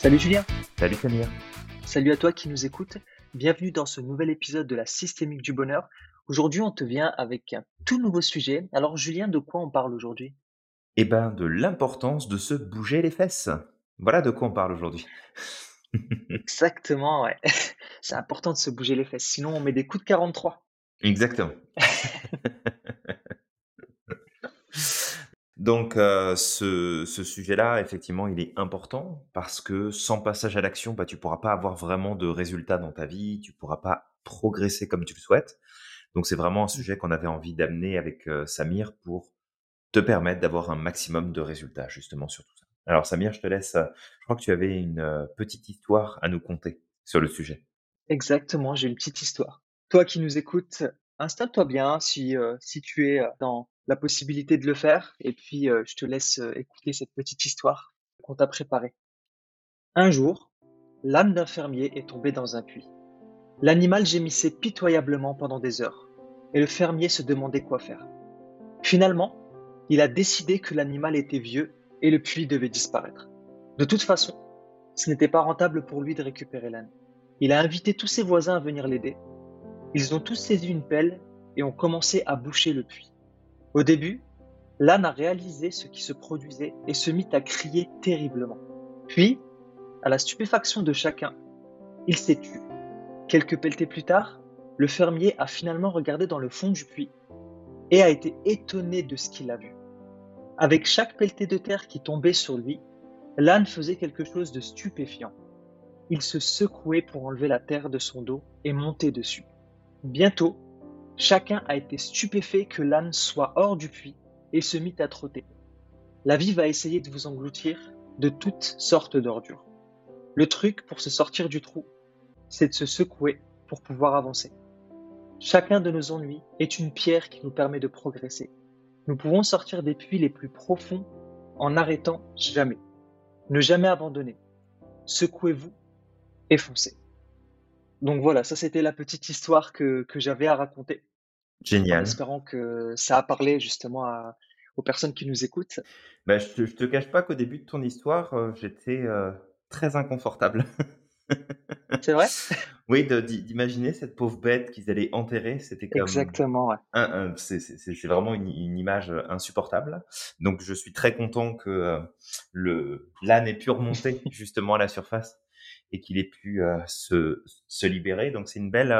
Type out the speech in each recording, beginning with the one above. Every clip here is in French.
Salut Julien, Salut Samir. salut à toi qui nous écoutes. Bienvenue dans ce nouvel épisode de la Systémique du Bonheur. Aujourd'hui, on te vient avec un tout nouveau sujet. Alors Julien, de quoi on parle aujourd'hui? Eh ben, de l'importance de se bouger les fesses. Voilà de quoi on parle aujourd'hui. Exactement, ouais. C'est important de se bouger les fesses, sinon on met des coups de 43. Exactement. Donc, euh, ce, ce sujet-là, effectivement, il est important parce que sans passage à l'action, bah, tu pourras pas avoir vraiment de résultats dans ta vie, tu pourras pas progresser comme tu le souhaites. Donc, c'est vraiment un sujet qu'on avait envie d'amener avec euh, Samir pour te permettre d'avoir un maximum de résultats, justement, sur tout ça. Alors, Samir, je te laisse. euh, Je crois que tu avais une petite histoire à nous conter sur le sujet. Exactement, j'ai une petite histoire. Toi qui nous écoutes, installe-toi bien si, euh, si tu es dans la possibilité de le faire, et puis euh, je te laisse euh, écouter cette petite histoire qu'on t'a préparée. Un jour, l'âme d'un fermier est tombée dans un puits. L'animal gémissait pitoyablement pendant des heures, et le fermier se demandait quoi faire. Finalement, il a décidé que l'animal était vieux et le puits devait disparaître. De toute façon, ce n'était pas rentable pour lui de récupérer l'âne. Il a invité tous ses voisins à venir l'aider. Ils ont tous saisi une pelle et ont commencé à boucher le puits. Au début, l'âne a réalisé ce qui se produisait et se mit à crier terriblement. Puis, à la stupéfaction de chacun, il s'est tu. Quelques pelletées plus tard, le fermier a finalement regardé dans le fond du puits et a été étonné de ce qu'il a vu. Avec chaque pelletée de terre qui tombait sur lui, l'âne faisait quelque chose de stupéfiant. Il se secouait pour enlever la terre de son dos et monter dessus. Bientôt, chacun a été stupéfait que l'âne soit hors du puits et se mit à trotter. La vie va essayer de vous engloutir de toutes sortes d'ordures. Le truc pour se sortir du trou, c'est de se secouer pour pouvoir avancer. Chacun de nos ennuis est une pierre qui nous permet de progresser. Nous pouvons sortir des puits les plus profonds en n'arrêtant jamais. Ne jamais abandonner. Secouez-vous et foncez. Donc voilà, ça c'était la petite histoire que, que j'avais à raconter, en Génial. espérant que ça a parlé justement à- aux personnes qui nous écoutent. Bah, je te, je te cache pas qu'au début de ton histoire, euh, j'étais euh, très inconfortable. C'est vrai? Oui, d'imaginer cette pauvre bête qu'ils allaient enterrer, c'était comme Exactement, ouais. un, un- c'est vraiment une, une image euh, insupportable. Donc je suis très content que euh, le l'âne ait pu remonter justement à la surface et qu'il ait pu euh, se, se libérer. Donc c'est une belle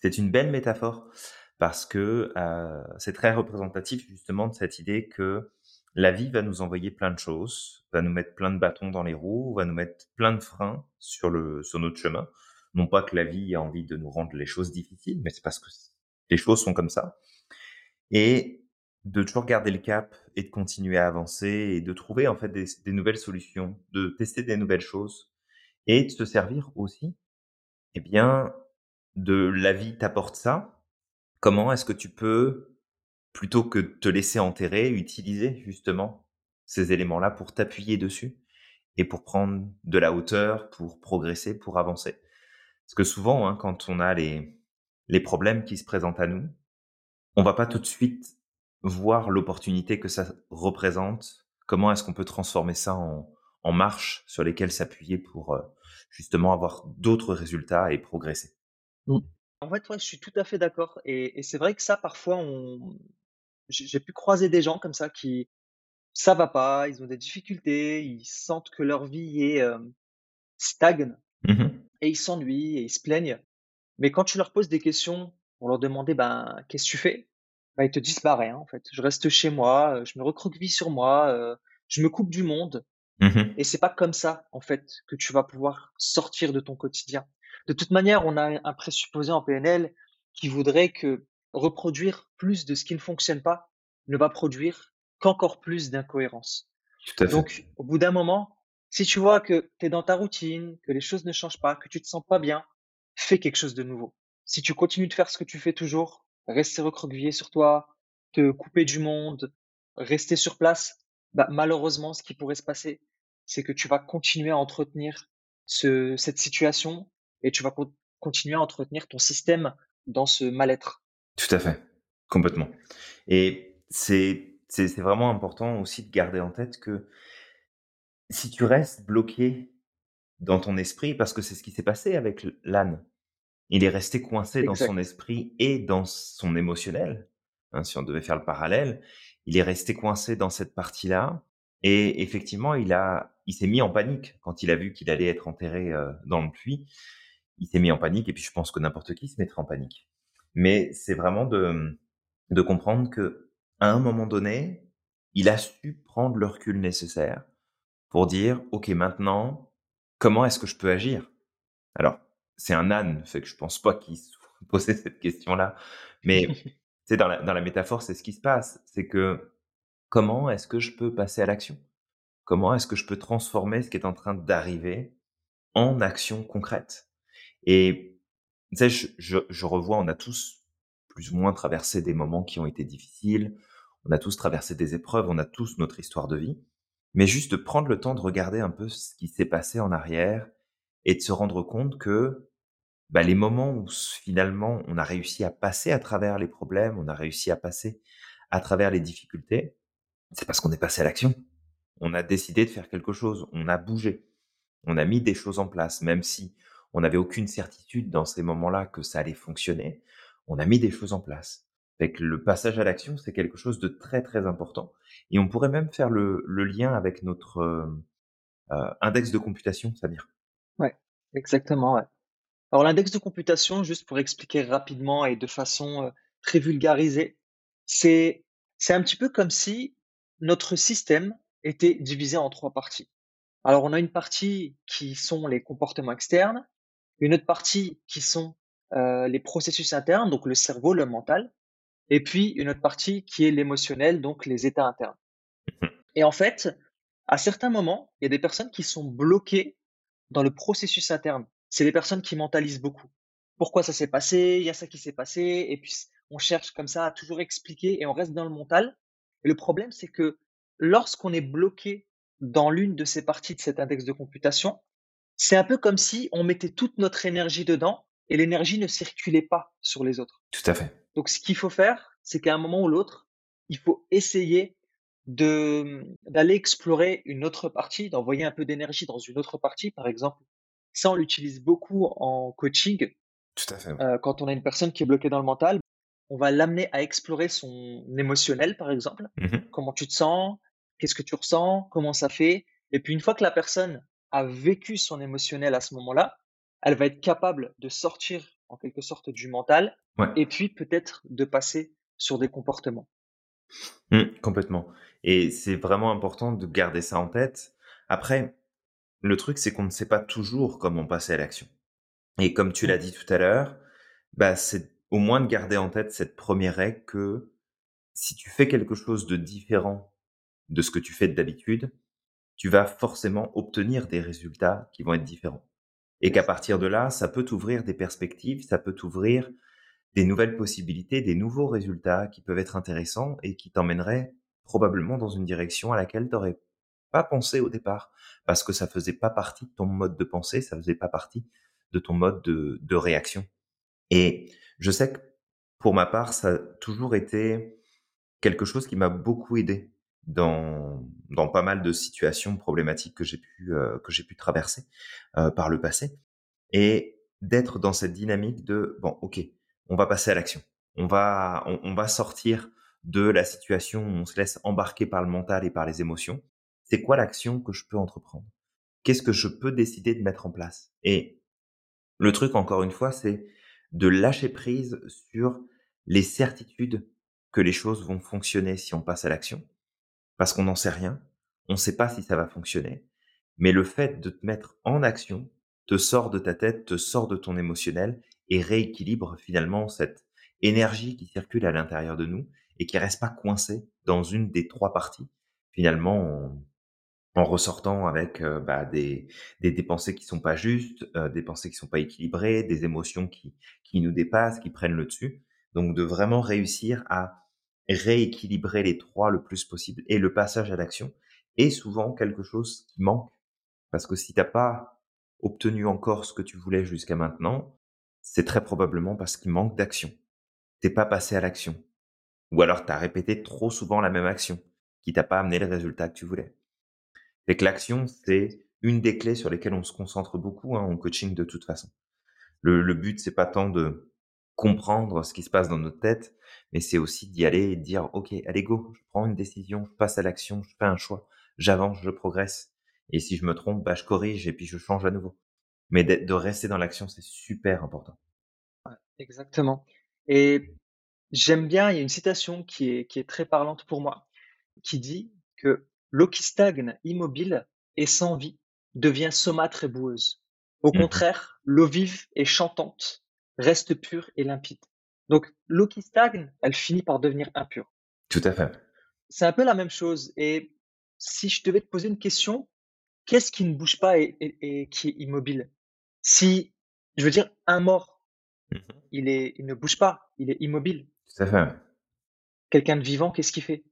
c'est une belle métaphore parce que euh, c'est très représentatif justement de cette idée que la vie va nous envoyer plein de choses, va nous mettre plein de bâtons dans les roues, va nous mettre plein de freins sur le sur notre chemin. Non pas que la vie a envie de nous rendre les choses difficiles, mais c'est parce que les choses sont comme ça. Et de toujours garder le cap et de continuer à avancer et de trouver en fait des, nouvelles solutions, de tester des nouvelles choses et de se servir aussi, eh bien, de la vie t'apporte ça. Comment est-ce que tu peux, plutôt que te laisser enterrer, utiliser justement ces éléments-là pour t'appuyer dessus et pour prendre de la hauteur, pour progresser, pour avancer? Parce que souvent, hein, quand on a les, les problèmes qui se présentent à nous, on va pas tout de suite voir l'opportunité que ça représente. Comment est-ce qu'on peut transformer ça en, en marche sur lesquelles s'appuyer pour euh, justement avoir d'autres résultats et progresser? Mm. En fait, ouais, je suis tout à fait d'accord. Et, et c'est vrai que ça, parfois, on... j'ai j'ai pu croiser des gens comme ça qui, ça va pas, ils ont des difficultés, ils sentent que leur vie est euh, stagne Mhm. et ils s'ennuient et ils se plaignent. Mais quand tu leur poses des questions pour leur demander, ben, qu'est-ce que tu fais? Ben, ils te disent, bah, rien, en fait. Je reste chez moi, euh, je me recroqueville sur moi, euh, je me coupe du monde. Mhm. Et c'est pas comme ça, en fait, que tu vas pouvoir sortir de ton quotidien. De toute manière, on a un présupposé en PNL qui voudrait que reproduire plus de ce qui ne fonctionne pas ne va produire qu'encore plus d'incohérences. Donc, au bout d'un moment, si tu vois que tu es dans ta routine, que les choses ne changent pas, que tu te sens pas bien, fais quelque chose de nouveau. Si tu continues de faire ce que tu fais toujours, rester recroquevillé sur toi, te couper du monde, rester sur place, bah, malheureusement, ce qui pourrait se passer, c'est que tu vas continuer à entretenir ce, cette situation et tu vas co- continuer à entretenir ton système dans ce mal-être. Tout à fait. Complètement. Et c'est, vraiment important aussi de garder en tête que si tu restes bloqué dans ton esprit parce que c'est ce qui s'est passé avec l'âne. Il est resté coincé dans son esprit et dans son émotionnel, hein, si on devait faire le parallèle. Il est resté coincé dans cette partie-là et effectivement, il a il s'est mis en panique quand il a vu qu'il allait être enterré, heu, dans le puits. Il s'est mis en panique et puis je pense que n'importe qui se mettrait en panique. Mais c'est vraiment de de comprendre que à un moment donné, il a su prendre le recul nécessaire pour dire: «OK, maintenant, comment est-ce que je peux agir?» alors, c'est un âne, fait que je pense pas qu'il se posait cette question-là, mais tu sais, dans la dans la métaphore, c'est ce qui se passe. C'est que, comment est-ce que je peux passer à l'action? Comment est-ce que je peux transformer ce qui est en train d'arriver en action concrète? Et tu sais, je je je revois, on a tous plus ou moins traversé des moments qui ont été difficiles, on a tous traversé des épreuves, on a tous notre histoire de vie, mais juste de prendre le temps de regarder un peu ce qui s'est passé en arrière et de se rendre compte que, bah, les moments où finalement on a réussi à passer à travers les problèmes, on a réussi à passer à travers les difficultés, c'est parce qu'on est passé à l'action. On a décidé de faire quelque chose, on a bougé, on a mis des choses en place, même si on n'avait aucune certitude dans ces moments-là que ça allait fonctionner, on a mis des choses en place. Fait le passage à l'action, c'est quelque chose de très, très important et on pourrait même faire le lien avec notre, hem, heu, index de computation, Samir. Ouais, exactement. Alors l'index de computation, juste pour expliquer rapidement et de façon, heu, très vulgarisée, c'est c'est un petit peu comme si notre système était divisé en 3 parties. Alors on a une partie qui sont les comportements externes, une autre partie qui sont, heu, les processus internes, donc le cerveau, le mental, et puis une autre partie qui est l'émotionnel, donc les états internes. Et en fait, à certains moments, il y a des personnes qui sont bloquées dans le processus interne. C'est les personnes qui mentalisent beaucoup. Pourquoi ça s'est passé? Il y a ça qui s'est passé et puis on cherche comme ça à toujours expliquer et on reste dans le mental. Et le problème, c'est que lorsqu'on est bloqué dans l'une de ces parties de cet index de computation, c'est un peu comme si on mettait toute notre énergie dedans et l'énergie ne circulait pas sur les autres. Tout à fait. Donc ce qu'il faut faire, c'est qu'à un moment ou l'autre, il faut essayer de d'aller explorer une autre partie, d'envoyer un peu d'énergie dans une autre partie. Par exemple, ça, on l'utilise beaucoup en coaching. Tout à fait. Heu, quand on a une personne qui est bloquée dans le mental, on va l'amener à explorer son émotionnel, par exemple. Mmh Comment tu te sens? Qu'est-ce que tu ressens? Comment ça fait? Et puis une fois que la personne a vécu son émotionnel à ce moment-là, elle va être capable de sortir en quelque sorte du mental Ouais. et puis peut-être de passer sur des comportements. Mmh, complètement et c'est vraiment important de garder ça en tête. Après, le truc, c'est qu'on ne sait pas toujours comment passer à l'action et comme tu Mmh. l'as dit tout à l'heure, bah, c'est au moins de garder en tête cette première règle que si tu fais quelque chose de différent de ce que tu fais d'habitude, tu vas forcément obtenir des résultats qui vont être différents. Et qu'à partir de là, ça peut t'ouvrir des perspectives, ça peut t'ouvrir des nouvelles possibilités, des nouveaux résultats qui peuvent être intéressants et qui t'emmèneraient probablement dans une direction à laquelle tu n'aurais pas pensé au départ, parce que ça faisait pas partie de ton mode de pensée, ça faisait pas partie de ton mode de de réaction. Et je sais que pour ma part, ça a toujours été quelque chose qui m'a beaucoup aidé dans dans pas mal de situations problématiques que j'ai pu, heu, que j'ai pu traverser, heu, par le passé et d'être dans cette dynamique de: «Bon, OK, on va passer à l'action. On va on on va sortir de la situation où on se laisse embarquer par le mental et par les émotions. C'est quoi l'action que je peux entreprendre? Qu'est-ce que je peux décider de mettre en place?» et le truc, encore une fois, c'est de lâcher prise sur les certitudes que les choses vont fonctionner si on passe à l'action, parce qu'on n'en sait rien. On ne sait pas si ça va fonctionner, mais le fait de te mettre en action te sort de ta tête, te sort de ton émotionnel et rééquilibre finalement cette énergie qui circule à l'intérieur de nous et qui reste pas coincée dans une des 3 parties. Finalement, en ressortant avec, heu, bah, des des pensées qui sont pas justes, heu, des pensées qui sont pas équilibrées, des émotions qui qui nous dépassent, qui prennent le dessus. Donc de vraiment réussir à rééquilibrer les 3 le plus possible et le passage à l'action est souvent quelque chose qui manque. Parce que si tu as pas obtenu encore ce que tu voulais jusqu'à maintenant, c'est très probablement parce qu'il manque d'action. Tu pas passé à l'action ou alors tu as répété trop souvent la même action qui t'a pas amené le résultat que tu voulais. Fait que l'action, c'est une des clés sur lesquelles on se concentre beaucoup hein, en coaching de toute façon. Le, le but, c'est pas tant de comprendre ce qui se passe dans notre tête, mais c'est aussi d'y aller et de dire, OK, allez go, je prends une décision, je passe à l'action, je fais un choix, j'avance, je progresse. Et si je me trompe, bah, je corrige et puis je change à nouveau. Mais de rester dans l'action, c'est super important. exactement. Et j'aime bien, il y a une citation qui est, qui est très parlante pour moi, qui dit que l'eau qui stagne immobile et sans vie devient saumâtre et boueuse. Au Mmh contraire, l'eau vive et chantante reste pure et limpide. Donc l'eau qui stagne, elle finit par devenir impure. Tout à fait. C'est un peu la même chose. Et si je devais te poser une question, qu'est-ce qui ne bouge pas et, et- et qui est immobile? Si, je veux dire, un mort, Mmh il est, il ne bouge pas, il est immobile. Tout à fait. Quelqu'un de vivant, qu'est-ce qu'il fait?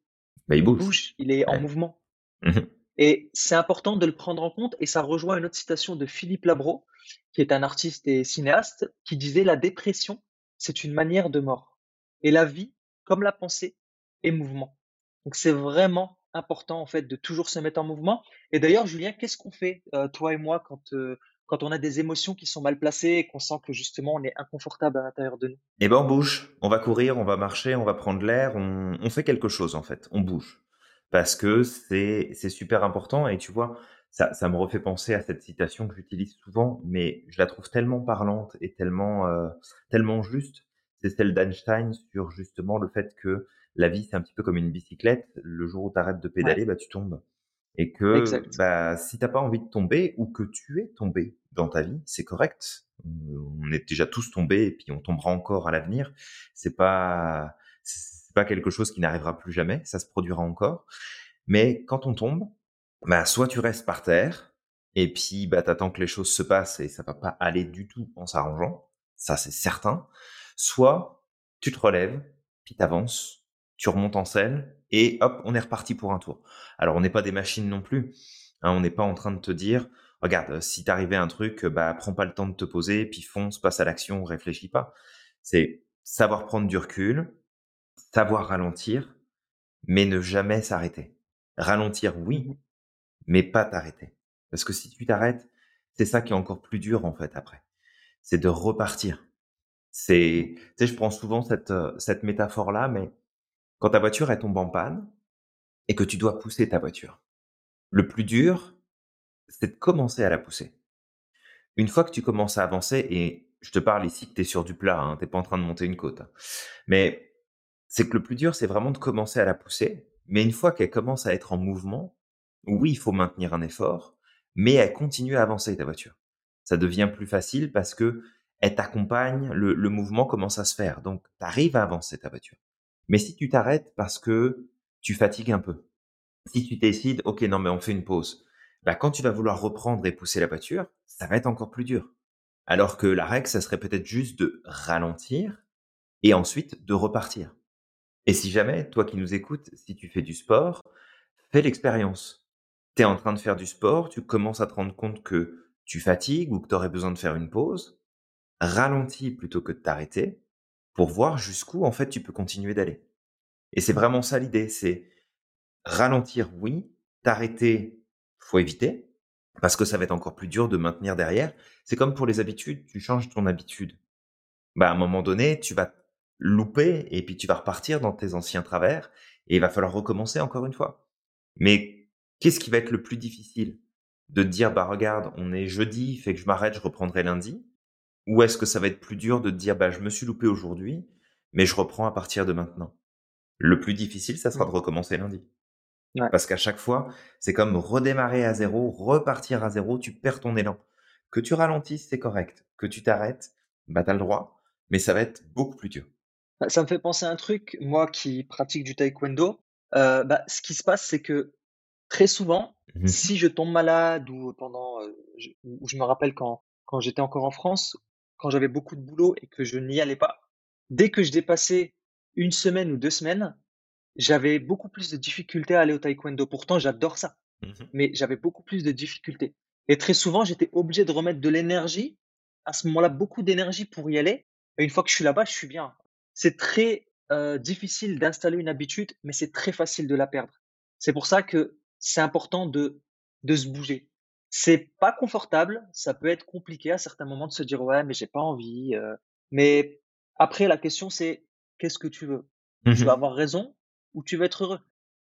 Bah, il Il bouge. bouge, il est en mouvement. Mmh Et c'est important de le prendre en compte. Et ça rejoint une autre citation de Philippe Labro, qui est un artiste et cinéaste, qui disait la dépression, c'est une manière de mort. Et la vie, comme la pensée, est mouvement. Donc c'est vraiment important en fait de toujours se mettre en mouvement. Et d'ailleurs, Julien, qu'est-ce qu'on fait, euh, toi et moi, quand, euh, quand on a des émotions qui sont mal placées et qu'on sent que justement on est inconfortable à l'intérieur de nous? Et ben, on bouge. On va courir, on va marcher, on va prendre l'air, on fait quelque chose, en fait. On bouge. Parce que c'est, super important. Et tu vois, ça, ça me refait penser à cette citation que j'utilise souvent, mais je la trouve tellement parlante et tellement, euh, tellement juste. C'est celle d'Einstein sur justement le fait que la vie, c'est un petit peu comme une bicyclette. Le jour où tu arrêtes de Ouais, pédaler, bah, tu tombes. Et que exact. bah, si t'as pas envie de tomber ou que tu es tombé dans ta vie, c'est correct. On est déjà tous tombés et puis on tombera encore à l'avenir. C'est pas c'est pas quelque chose qui n'arrivera plus jamais, ça se produira encore. Mais quand on tombe, bah soit tu restes par terre et puis bah t'attends que les choses se passent et ça va pas aller du tout en s'arrangeant, ça c'est certain. Soit tu te relèves, puis t'avances, tu remontes en selle et hop, on est reparti pour un tour. Alors on n'est pas des machines non plus. Hein, on n'est pas en train de te dire, regarde, euh, si t'arrivait un truc, euh, bah prends pas le temps de te poser, puis fonce, passe à l'action, réfléchis pas. C'est savoir prendre du recul, savoir ralentir, mais ne jamais s'arrêter. Ralentir, oui, Mhm. mais pas t'arrêter. Parce que si tu t'arrêtes, c'est ça qui est encore plus dur en fait après. C'est de repartir. C'est, tu sais, je prends souvent cette, euh, cette métaphore-là, mais quand ta voiture elle tombe en panne et que tu dois pousser ta voiture, le plus dur, c'est de commencer à la pousser. Une fois que tu commences à avancer, et je te parle ici que tu es sur du plat, hein, tu pas en train de monter une côte, hein, mais c'est que le plus dur, c'est vraiment de commencer à la pousser. Mais une fois qu'elle commence à être en mouvement, oui, il faut maintenir un effort, mais elle continue à avancer, ta voiture. Ça devient plus facile parce que elle t'accompagne, le, mouvement commence à se faire. Donc, tu arrives à avancer ta voiture. Mais si tu t'arrêtes parce que tu fatigues un peu, si tu décides, ok, non, mais on fait une pause, bah, quand tu vas vouloir reprendre et pousser la voiture, ça va être encore plus dur. Alors que la règle, ça serait peut-être juste de ralentir et ensuite de repartir. Et si jamais, toi qui nous écoutes, si tu fais du sport, fais l'expérience. Tu es en train de faire du sport, tu commences à te rendre compte que tu fatigues ou que tu aurais besoin de faire une pause, ralentis plutôt que de t'arrêter pour voir jusqu'où en fait tu peux continuer d'aller. Et c'est vraiment ça l'idée, c'est ralentir, oui, t'arrêter, faut éviter, parce que ça va être encore plus dur de maintenir derrière. C'est comme pour les habitudes, tu changes ton habitude. Bah, à un moment donné, tu vas louper et puis tu vas repartir dans tes anciens travers et il va falloir recommencer encore une fois. Mais qu'est-ce qui va être le plus difficile? De te dire, bah regarde, on est jeudi, fait que je m'arrête, je reprendrai lundi? Ou est-ce que ça va être plus dur de te dire, bah je me suis loupé aujourd'hui, mais je reprends à partir de maintenant? Le plus difficile, ça sera de Mhm. recommencer lundi. Ouais. Parce qu'à chaque fois, c'est comme redémarrer à zéro, repartir à zéro, tu perds ton élan. Que tu ralentisses, c'est correct. Que tu t'arrêtes, bah t'as le droit, mais ça va être beaucoup plus dur. Bah, Ça me fait penser à un truc, moi qui pratique du taekwondo, euh, bah, ce qui se passe, c'est que très souvent, Mmh si je tombe malade ou pendant, euh, je, ou je me rappelle quand, quand j'étais encore en France, quand j'avais beaucoup de boulot et que je n'y allais pas, dès que je dépassais une semaine ou deux semaines, j'avais beaucoup plus de difficultés à aller au taekwondo. Pourtant, j'adore ça, Mmh mais j'avais beaucoup plus de difficultés. Et très souvent, j'étais obligé de remettre de l'énergie, à ce moment-là, beaucoup d'énergie pour y aller. Et une fois que je suis là-bas, je suis bien. C'est très euh, difficile d'installer une habitude, mais c'est très facile de la perdre. C'est pour ça que c'est important de, de se bouger. C'est pas confortable, ça peut être compliqué à certains moments de se dire: «Ouais, mais j'ai pas envie», heu, mais après la question c'est: «Qu'est-ce que tu veux? Tu veux Mmh avoir raison ou tu veux être heureux?»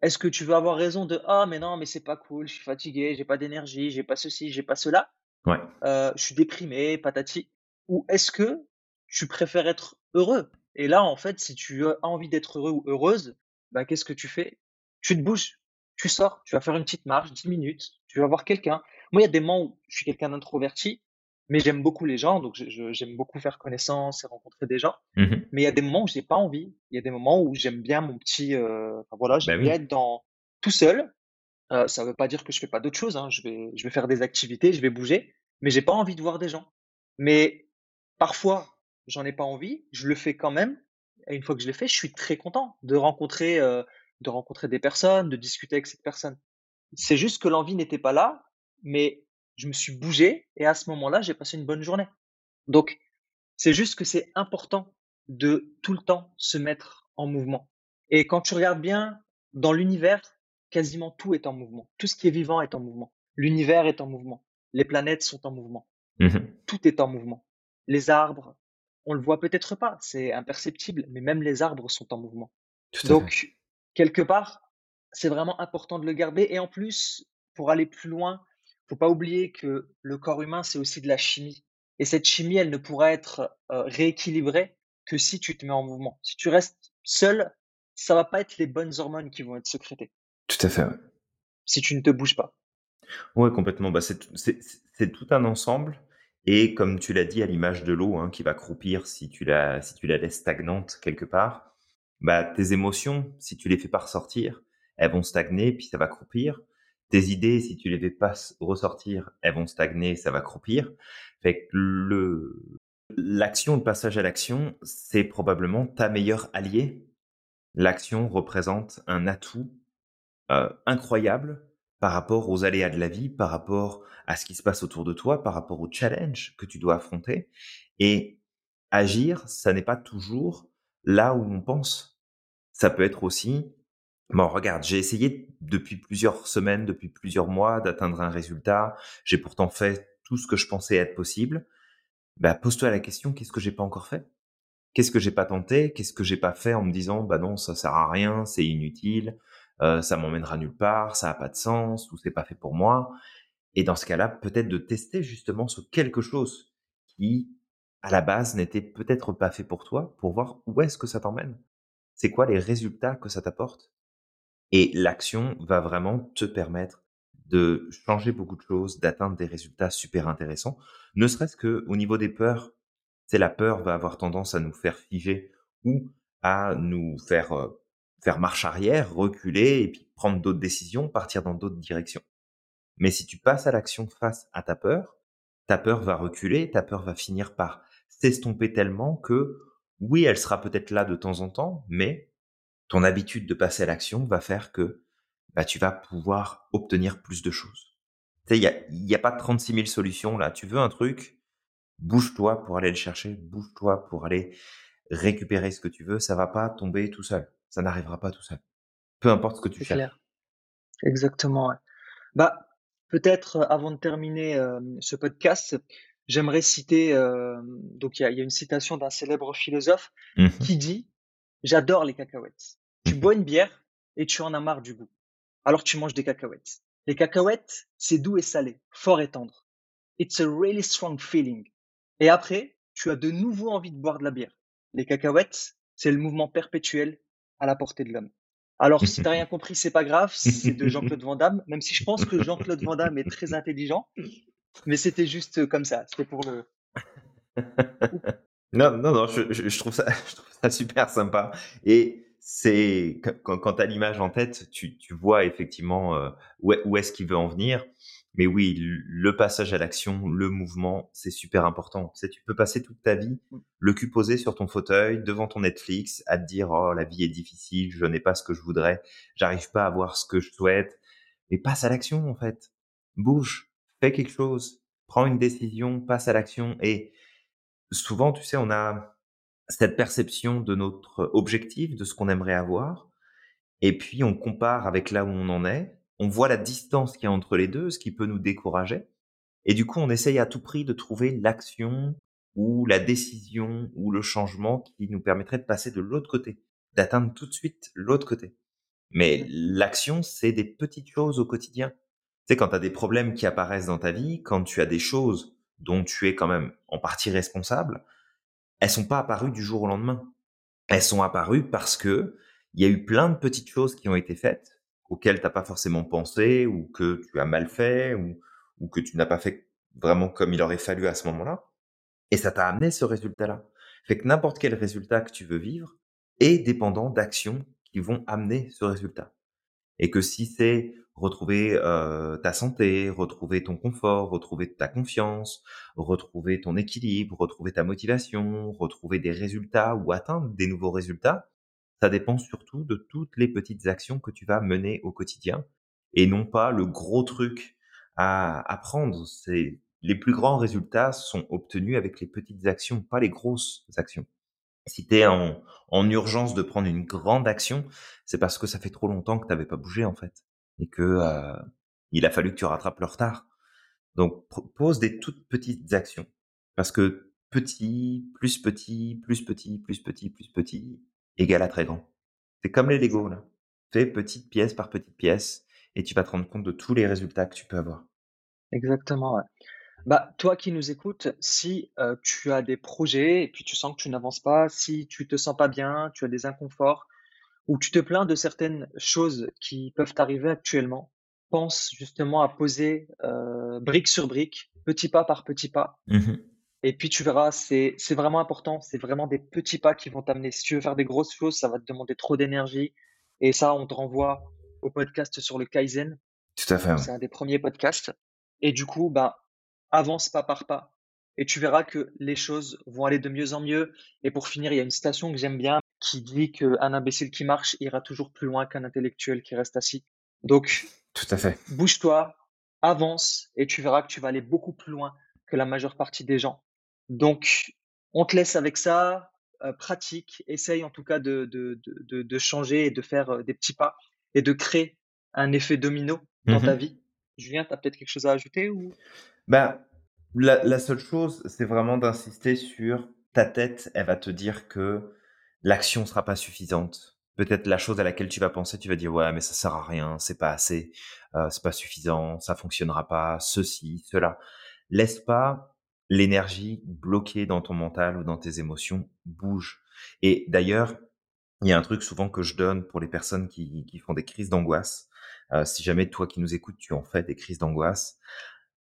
Est-ce que tu veux avoir raison de: «Ah mais non, mais c'est pas cool, je suis fatigué, j'ai pas d'énergie, j'ai pas ceci, j'ai pas cela, Ouais. heu, je suis déprimé, patati» ou est-ce que tu préfères être heureux? Et là, en fait, si tu as envie d'être heureux ou heureuse, bah, qu'est-ce que tu fais? Tu te bouges, tu sors, tu vas faire une petite marche, 10 minutes, tu vas voir quelqu'un. Moi, il y a des moments où je suis quelqu'un d'introverti, mais j'aime beaucoup les gens, donc j'aime beaucoup faire connaissance et rencontrer des gens. Mmh Mais il y a des moments où j'ai pas envie. Il y a des moments où j'aime bien mon petit, heu, enfin voilà, Bah j'aime bien oui. être dans tout seul. Heu, ça veut pas dire que je fais pas d'autres choses, hein. Je vais je vais faire des activités, je vais bouger, mais j'ai pas envie de voir des gens. Mais parfois, j'en ai pas envie, je le fais quand même et une fois que je l'ai fait, je suis très content de rencontrer, heu, de rencontrer des personnes, de discuter avec cette personne. C'est juste que l'envie n'était pas là, mais je me suis bougé et à ce moment-là, j'ai passé une bonne journée. Donc c'est juste que c'est important de tout le temps se mettre en mouvement. Et quand tu regardes bien, dans l'univers, quasiment tout est en mouvement. Tout ce qui est vivant est en mouvement. L'univers est en mouvement. Les planètes sont en mouvement. Mmh Tout est en mouvement. Les arbres, on le voit peut-être pas, c'est imperceptible, mais même les arbres sont en mouvement. Tout à fait. Donc, quelque part, c'est vraiment important de le garder. Et en plus, pour aller plus loin, faut pas oublier que le corps humain, c'est aussi de la chimie. Et cette chimie, elle ne pourra être euh, rééquilibrée que si tu te mets en mouvement. Si tu restes seul, ça va pas être les bonnes hormones qui vont être sécrétées Tout à fait, ouais. si tu ne te bouges pas. Ouais, complètement. Bah, c'est tout un ensemble et comme tu l'as dit, à l'image de l'eau, hein, qui va croupir si tu la si tu la laisses stagnante quelque part, bah, tes émotions, si tu les fais pas ressortir, elles vont stagner, puis ça va croupir. Tes idées, si tu les fais pas ressortir, elles vont stagner, ça va croupir. Fait que le l'action, le passage à l'action, c'est probablement ta meilleure alliée. L'action représente un atout heu, incroyable par rapport aux aléas de la vie, par rapport à ce qui se passe autour de toi, par rapport aux challenges que tu dois affronter et agir, ça n'est pas toujours là où on pense. Ça peut être aussi: «Bon regarde, j'ai essayé depuis plusieurs semaines, depuis plusieurs mois d'atteindre un résultat, j'ai pourtant fait tout ce que je pensais être possible». Bah, pose-toi la question: «Qu'est-ce que j'ai pas encore fait?» Qu'est-ce que j'ai pas tenté? Qu'est-ce que j'ai pas fait en me disant: «Bah non, ça sert à rien, c'est inutile, heu, ça m'emmènera nulle part, ça a pas de sens ou c'est pas fait pour moi?» et dans ce cas-là, peut-être de tester justement ce quelque chose qui, à la base, n'était peut-être pas fait pour toi, pour voir où est-ce que ça t'emmène. C'est quoi les résultats que ça t'apporte? Et l'action va vraiment te permettre de changer beaucoup de choses, d'atteindre des résultats super intéressants, ne serait-ce qu'au niveau des peurs. C'est la peur va avoir tendance à nous faire figer ou à nous faire, heu, faire marche arrière, reculer et puis prendre d'autres décisions, partir dans d'autres directions. Mais si tu passes à l'action face à ta peur, ta peur va reculer, ta peur va finir par s'estomper tellement que, oui, elle sera peut-être là de temps en temps, mais ton habitude de passer à l'action va faire que, bah, tu vas pouvoir obtenir plus de choses. Tu sais, il y a y a pas 36 000 solutions là. Tu veux un truc, bouge-toi pour aller le chercher, bouge-toi pour aller récupérer ce que tu veux. Ça va pas tomber tout seul. Ça n'arrivera pas tout seul. Peu importe ce que tu cherches. clair. Exactement, ouais. Bah, peut-être, heu, avant de terminer, hem, ce podcast, j'aimerais citer, hem, donc il y a il y a une citation d'un célèbre philosophe Mmh mh. qui dit: «J'adore les cacahuètes. Tu Mmh bois une bière et tu en as marre du goût. Alors tu manges des cacahuètes. Les cacahuètes, c'est doux et salé, fort et tendre. It's a really strong feeling. Et après, tu as de nouveau envie de boire de la bière. Les cacahuètes, c'est le mouvement perpétuel à la portée de l'homme. Alors, si t'as rien compris, c'est pas grave, c'est de Jean-Claude Van Damme, même si je pense que Jean-Claude Van Damme est très intelligent, mais c'était juste comme ça, c'était pour le... Non, non, non, je je je trouve ça je trouve ça super sympa et c'est quand quand tu as l'image en tête, tu tu vois effectivement, où est où est-ce qu'il veut en venir. Mais oui, le passage à l'action, le mouvement, c'est super important. Tu sais, tu peux passer toute ta vie, le cul posé sur ton fauteuil, devant ton Netflix, à te dire: «Oh, la vie est difficile, je n'ai pas ce que je voudrais, j'arrive pas à avoir ce que je souhaite». Mais passe à l'action, en fait. Bouge, fais quelque chose, prends une décision, passe à l'action et souvent, tu sais, on a cette perception de notre objectif, de ce qu'on aimerait avoir et puis on compare avec là où on en est on voit la distance qu'il y a entre les deux, ce qui peut nous décourager. Et du coup, on essaye à tout prix de trouver l'action ou la décision ou le changement qui nous permettrait de passer de l'autre côté, d'atteindre tout de suite l'autre côté. Mais l'action, c'est des petites choses au quotidien. Tu sais, quand tu as des problèmes qui apparaissent dans ta vie, quand tu as des choses dont tu es quand même en partie responsable, elles sont pas apparues du jour au lendemain. Elles sont apparues parce que il y a eu plein de petites choses qui ont été faites auxquelles t'as pas forcément pensé ou que tu as mal fait ou, ou que tu n'as pas fait vraiment comme il aurait fallu à ce moment-là. Et ça t'a amené ce résultat-là. Fait que n'importe quel résultat que tu veux vivre est dépendant d'actions qui vont amener ce résultat. Et que si c'est retrouver euh, ta santé, retrouver ton confort, retrouver ta confiance, retrouver ton équilibre, retrouver ta motivation, retrouver des résultats ou atteindre des nouveaux résultats, ça dépend surtout de toutes les petites actions que tu vas mener au quotidien et non pas le gros truc à, à prendre. C'est les plus grands résultats sont obtenus avec les petites actions, pas les grosses actions. Si tu es en, en urgence de prendre une grande action, c'est parce que ça fait trop longtemps que tu n'avais pas bougé en fait et que euh, il a fallu que tu rattrapes le retard. Donc pose des toutes petites actions parce que petit plus petit plus petit plus petit plus petit égale à très grand. C'est comme les Lego là. Fais petite pièce par petite pièce et tu vas te rendre compte de tous les résultats que tu peux avoir. Exactement, ouais. Bah, toi qui nous écoutes, si euh, tu as des projets et puis tu sens que tu n'avances pas, si tu te sens pas bien, tu as des inconforts, ou tu te plains de certaines choses qui peuvent t'arriver actuellement, pense justement à poser euh, brique sur brique, petit pas par petit pas. Mmh et puis tu verras, c'est vraiment important, c'est vraiment des petits pas qui vont t'amener. Si tu veux faire des grosses choses, ça va te demander trop d'énergie. Et ça, on te renvoie au podcast sur le Kaizen. Tout à fait. C'est un des premiers podcasts. Et du coup, bah, avance pas par pas. Et tu verras que les choses vont aller de mieux en mieux. Et pour finir, il y a une citation que j'aime bien qui dit qu'un imbécile qui marche ira toujours plus loin qu'un intellectuel qui reste assis. Donc, tout à fait. Bouge-toi, avance, et tu verras que tu vas aller beaucoup plus loin que la majeure partie des gens. Donc, on te laisse avec ça, euh, pratique, essaye en tout cas de, de, de, de, changer et de faire euh, des petits pas et de créer un effet domino dans ta mmh vie. Julien, tu as peut-être quelque chose à ajouter ou? Ben, la, la seule chose, c'est vraiment d'insister sur ta tête, elle va te dire que l'action sera pas suffisante. Peut-être la chose à laquelle tu vas penser, tu vas dire ouais mais ça sert à rien, c'est pas assez, euh, c'est pas suffisant, ça fonctionnera pas, ceci, cela. Laisse pas l'énergie bloquée dans ton mental ou dans tes émotions, bouge. Et d'ailleurs, il y a un truc souvent que je donne pour les personnes qui, font des crises d'angoisse. Euh, si jamais toi qui nous écoutes, tu en fais des crises d'angoisse,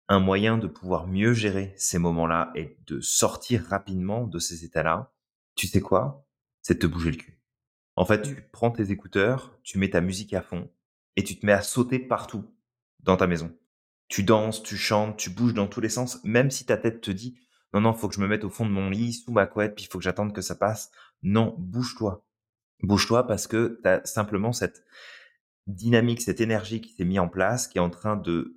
un moyen de pouvoir mieux gérer ces moments-là et de sortir rapidement de ces états-là, tu sais quoi? C'est de te bouger le cul. En fait, tu prends tes écouteurs, tu mets ta musique à fond et tu te mets à sauter partout dans ta maison. Tu danses, tu chantes, tu bouges dans tous les sens, même si ta tête te dit non, non, faut que je me mette au fond de mon lit, sous ma couette, puis il faut que j'attende que ça passe. Non, bouge-toi. Bouge-toi parce que tu as simplement cette dynamique, cette énergie qui s'est mise en place, qui est en train de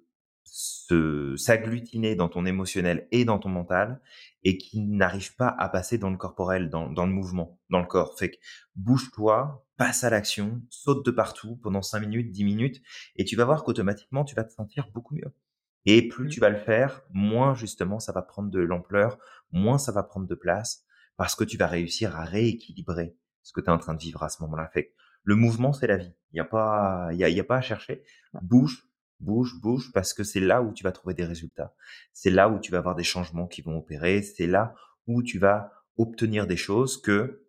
s'agglutiner dans ton émotionnel et dans ton mental et qui n'arrive pas à passer dans le corporel, dans, dans le mouvement, dans le corps. Fait que bouge-toi, passe à l'action, saute de partout pendant 5 minutes, 10 minutes et tu vas voir qu'automatiquement tu vas te sentir beaucoup mieux. Et plus tu vas le faire, moins justement ça va prendre de l'ampleur, moins ça va prendre de place parce que tu vas réussir à rééquilibrer ce que tu es en train de vivre à ce moment-là. Fait le mouvement, c'est la vie. Il n'y a pas, il y a, y a pas à chercher. Bouge, bouge, bouge, parce que c'est là où tu vas trouver des résultats. C'est là où tu vas avoir des changements qui vont opérer. C'est là où tu vas obtenir des choses que,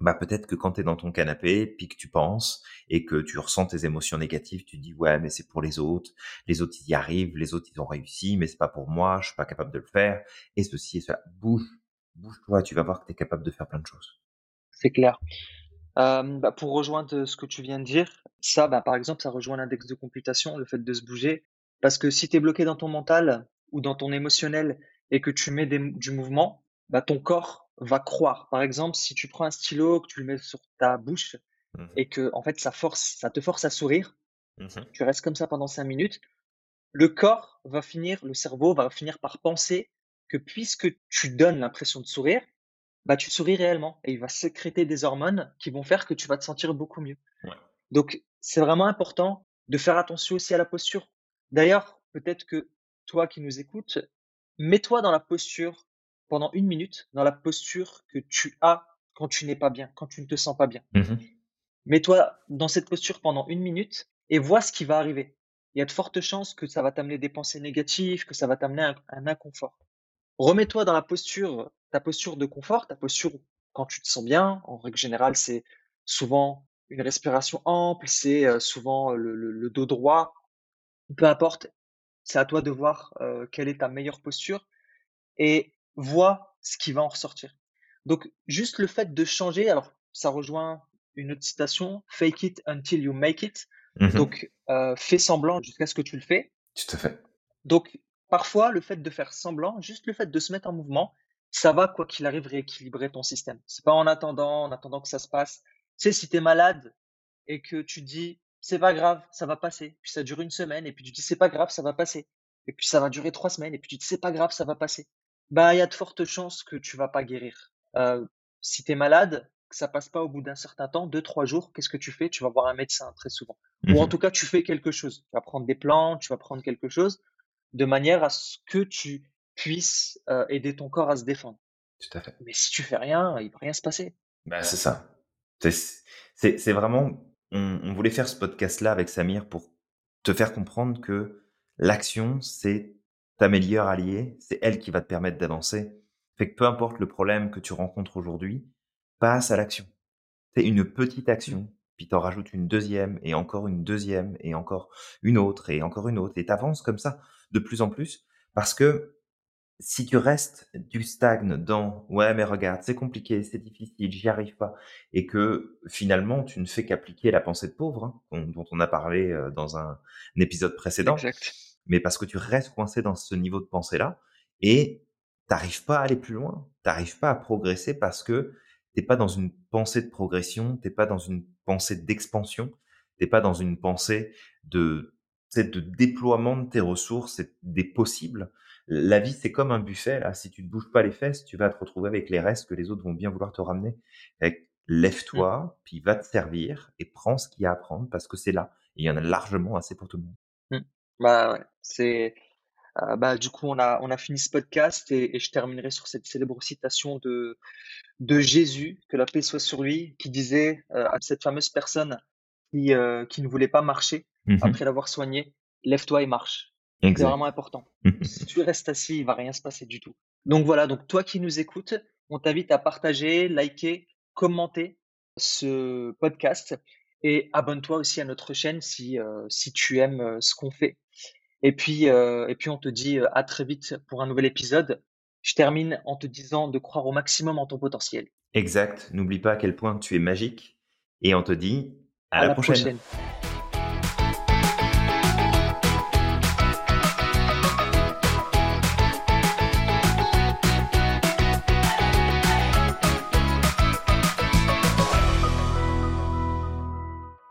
bah, peut-être que quand tu es dans ton canapé, puis que tu penses et que tu ressens tes émotions négatives, tu te dis, ouais, mais c'est pour les autres. Les autres, ils y arrivent. Les autres, ils ont réussi, mais c'est pas pour moi. Je suis pas capable de le faire. Et ceci et cela. Bouge, bouge-toi. Tu vas voir que tu es capable de faire plein de choses. C'est clair. Euh, bah, pour rejoindre ce que tu viens de dire, ça, bah, par exemple, ça rejoint l'index de computation, le fait de se bouger. Parce que si tu es bloqué dans ton mental ou dans ton émotionnel et que tu mets du mouvement, bah, ton corps va croire. Par exemple, si tu prends un stylo, que tu le mets sur ta bouche mmh et que en fait ça force, ça te force à sourire, mmh tu restes comme ça pendant cinq minutes, le corps va finir, le cerveau va finir par penser que puisque tu donnes l'impression de sourire, bah, tu souris réellement et il va sécréter des hormones qui vont faire que tu vas te sentir beaucoup mieux. Donc, c'est vraiment important de faire attention aussi à la posture. D'ailleurs, peut-être que toi qui nous écoutes, mets-toi dans la posture pendant une minute, dans la posture que tu as quand tu n'es pas bien, quand tu ne te sens pas bien. Mmh Mets-toi dans cette posture pendant une minute et vois ce qui va arriver. Il y a de fortes chances que ça va t'amener des pensées négatives, que ça va t'amener un, un inconfort. Remets-toi dans la posture, ta posture de confort, ta posture quand tu te sens bien. En règle générale, c'est souvent une respiration ample, c'est euh, souvent le, le- le dos droit. Peu importe, c'est à toi de voir euh, quelle est ta meilleure posture et vois ce qui va en ressortir. Donc, juste le fait de changer, alors ça rejoint une autre citation, fake it until you make it. Mmh Donc, euh, fais semblant jusqu'à ce que tu le fais. Tout à fait. Donc, parfois, le fait de faire semblant, juste le fait de se mettre en mouvement, ça va, quoi qu'il arrive, rééquilibrer ton système. C'est pas en attendant, en attendant que ça se passe. Tu sais, si tu es malade et que tu dis, c'est pas grave, ça va passer, puis ça dure une semaine, et puis tu dis, c'est pas grave, ça va passer, et puis ça va durer trois semaines, et puis tu dis, c'est pas grave, ça va passer, bah, il y a de fortes chances que tu vas pas guérir. Euh, si tu es malade, que ça passe pas au bout d'un certain temps, deux, trois jours, qu'est-ce que tu fais? Tu vas voir un médecin très souvent. Ou en Mmh tout cas, tu fais quelque chose. Tu vas prendre des plantes, tu vas prendre quelque chose de manière à ce que tu puisses euh, aider ton corps à se défendre. Tout à fait. Mais si tu fais rien, il va rien se passer. Bah, c'est ça. C'est vraiment on on voulait faire ce podcast-là avec Samir pour te faire comprendre que l'action, c'est ta meilleure alliée, c'est elle qui va te permettre d'avancer. Fait que peu importe le problème que tu rencontres aujourd'hui, passe à l'action. C'est une petite action, puis t'en rajoutes une deuxième et encore une deuxième et encore une autre et encore une autre et t'avances comme ça de plus en plus parce que si tu restes, tu stagnes dans ouais mais regarde c'est compliqué, c'est difficile, j'y arrive pas et que finalement tu ne fais qu'appliquer la pensée de pauvre hein, dont, dont on a parlé euh, dans un, un épisode précédent, Exact. Mais parce que tu restes coincé dans ce niveau de pensée là et t'arrives pas à aller plus loin, t'arrives pas à progresser parce que t'es pas dans une pensée de progression, t'es pas dans une pensée d'expansion, t'es pas dans une pensée de de déploiement de tes ressources et des possibles la vie, c'est comme un buffet, là. Si tu ne bouges pas les fesses, tu vas te retrouver avec les restes que les autres vont bien vouloir te ramener. Fait que Mm, lève-toi, puis va te servir et prends ce qu'il y a à prendre parce que c'est là. Et il y en a largement assez pour tout le monde. Bah ouais, c'est euh, bah du coup on a on a fini ce podcast et, et je terminerai sur cette célèbre citation de de Jésus, que la paix soit sur lui, qui disait euh, à cette fameuse personne qui euh, qui ne voulait pas marcher Mhm. après l'avoir soigné, lève-toi et marche. C'est vraiment important. Si tu restes assis, il va rien se passer du tout. Donc voilà, donc toi qui nous écoutes, on t'invite à partager, liker, commenter ce podcast et abonne-toi aussi à notre chaîne si, si tu aimes ce qu'on fait. Et puis, euh, et puis on te dit euh, à très vite pour un nouvel épisode. Je termine en te disant de croire au maximum en ton potentiel. exact. N'oublie pas à quel point tu es magique. Et on te dit à À la la prochaine. prochaine.